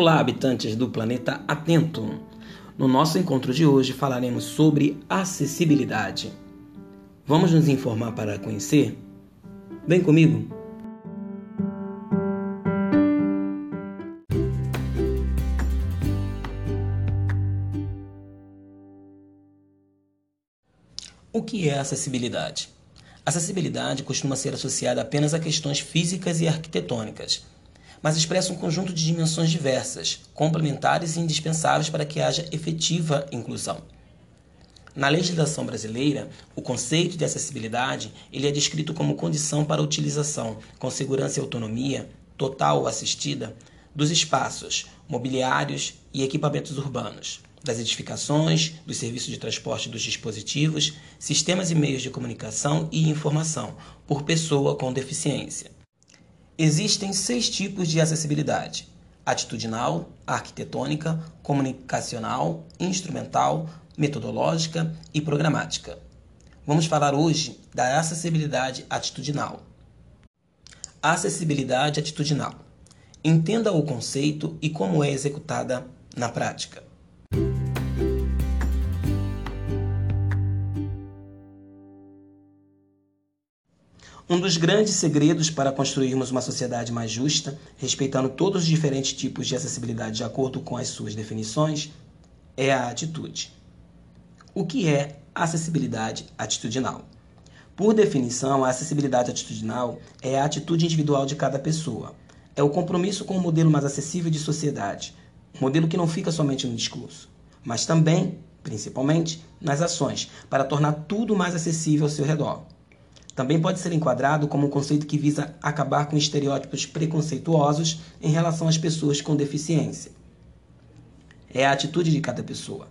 Olá, habitantes do planeta Atento! No nosso encontro de hoje falaremos sobre acessibilidade. Vamos nos informar para conhecer? Vem comigo! O que é acessibilidade? Acessibilidade costuma ser associada apenas a questões físicas e arquitetônicas, mas expressa um conjunto de dimensões diversas, complementares e indispensáveis para que haja efetiva inclusão. Na legislação brasileira, o conceito de acessibilidade ele é descrito como condição para a utilização, com segurança e autonomia, total ou assistida, dos espaços, mobiliários e equipamentos urbanos, das edificações, dos serviços de transporte dos dispositivos, sistemas e meios de comunicação e informação, por pessoa com deficiência. Existem seis tipos de acessibilidade: atitudinal, arquitetônica, comunicacional, instrumental, metodológica e programática. Vamos falar hoje da acessibilidade atitudinal. Acessibilidade atitudinal. Entenda o conceito e como é executada na prática. Um dos grandes segredos para construirmos uma sociedade mais justa, respeitando todos os diferentes tipos de acessibilidade de acordo com as suas definições, é a atitude. O que é acessibilidade atitudinal? Por definição, a acessibilidade atitudinal é a atitude individual de cada pessoa. É o compromisso com um modelo mais acessível de sociedade, um modelo que não fica somente no discurso, mas também, principalmente, nas ações, para tornar tudo mais acessível ao seu redor. Também pode ser enquadrado como um conceito que visa acabar com estereótipos preconceituosos em relação às pessoas com deficiência. É a atitude de cada pessoa,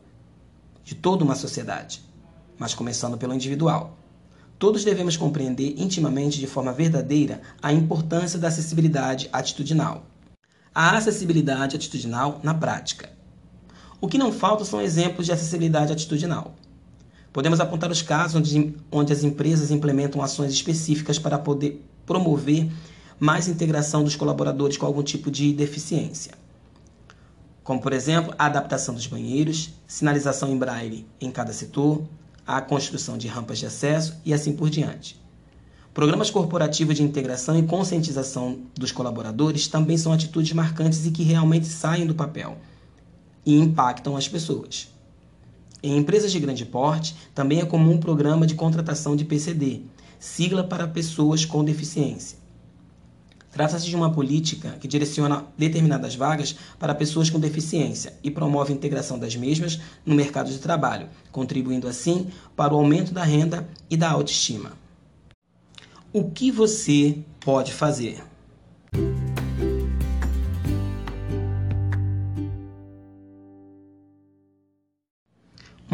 de toda uma sociedade, mas começando pelo individual. Todos devemos compreender intimamente, de forma verdadeira, a importância da acessibilidade atitudinal. A acessibilidade atitudinal na prática. O que não falta são exemplos de acessibilidade atitudinal. Podemos apontar os casos onde, onde as empresas implementam ações específicas para poder promover mais integração dos colaboradores com algum tipo de deficiência. Como, por exemplo, a adaptação dos banheiros, sinalização em braille em cada setor, a construção de rampas de acesso e assim por diante. Programas corporativos de integração e conscientização dos colaboradores também são atitudes marcantes e que realmente saem do papel e impactam as pessoas. Em empresas de grande porte, também é comum um programa de contratação de PCD, sigla para pessoas com deficiência. Trata-se de uma política que direciona determinadas vagas para pessoas com deficiência e promove a integração das mesmas no mercado de trabalho, contribuindo assim para o aumento da renda e da autoestima. O que você pode fazer?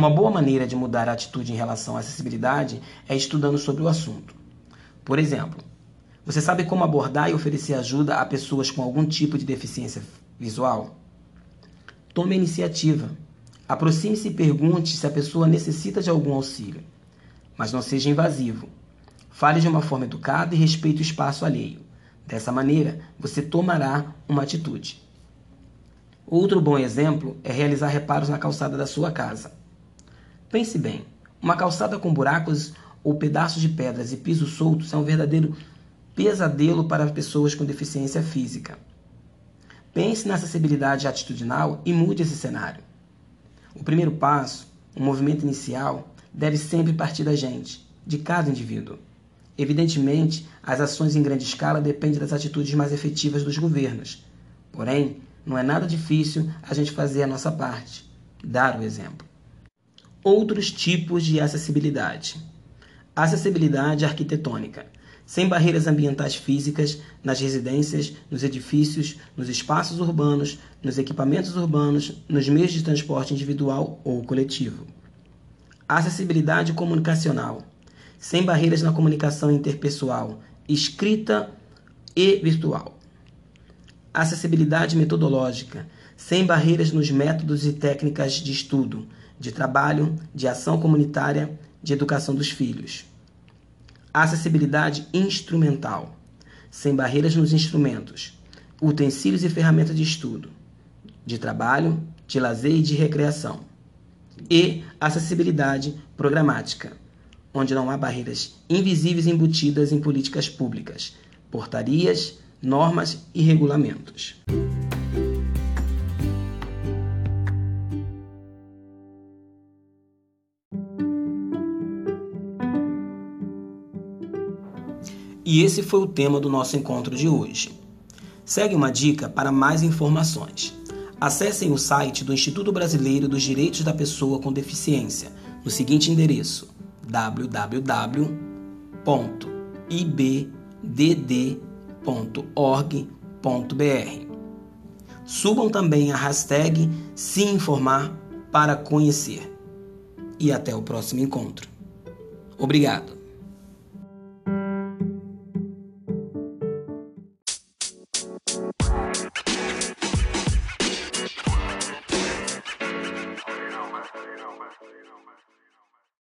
Uma boa maneira de mudar a atitude em relação à acessibilidade é estudando sobre o assunto. Por exemplo, você sabe como abordar e oferecer ajuda a pessoas com algum tipo de deficiência visual? Tome a iniciativa. Aproxime-se e pergunte se a pessoa necessita de algum auxílio. Mas não seja invasivo. Fale de uma forma educada e respeite o espaço alheio. Dessa maneira, você tomará uma atitude. Outro bom exemplo é realizar reparos na calçada da sua casa. Pense bem: uma calçada com buracos ou pedaços de pedras e pisos soltos é um verdadeiro pesadelo para pessoas com deficiência física. Pense na acessibilidade atitudinal e mude esse cenário. O primeiro passo, o movimento inicial, deve sempre partir da gente, de cada indivíduo. Evidentemente, as ações em grande escala dependem das atitudes mais efetivas dos governos. Porém, não é nada difícil a gente fazer a nossa parte, dar o exemplo outros tipos de acessibilidade. Acessibilidade arquitetônica, sem barreiras ambientais físicas nas residências, nos edifícios, nos espaços urbanos, nos equipamentos urbanos, nos meios de transporte individual ou coletivo. Acessibilidade comunicacional, sem barreiras na comunicação interpessoal, escrita e virtual. Acessibilidade metodológica, sem barreiras nos métodos e técnicas de estudo, de trabalho, de ação comunitária, de educação dos filhos. Acessibilidade instrumental, sem barreiras nos instrumentos, utensílios e ferramentas de estudo, de trabalho, de lazer e de recreação. E acessibilidade programática, onde não há barreiras invisíveis embutidas em políticas públicas, portarias, normas e regulamentos. E esse foi o tema do nosso encontro de hoje. Segue uma dica para mais informações. Acessem o site do Instituto Brasileiro dos Direitos da Pessoa com Deficiência no seguinte endereço: www.ibdd.org.br. Subam também a hashtag Se Informar para conhecer. E até o próximo encontro. Obrigado.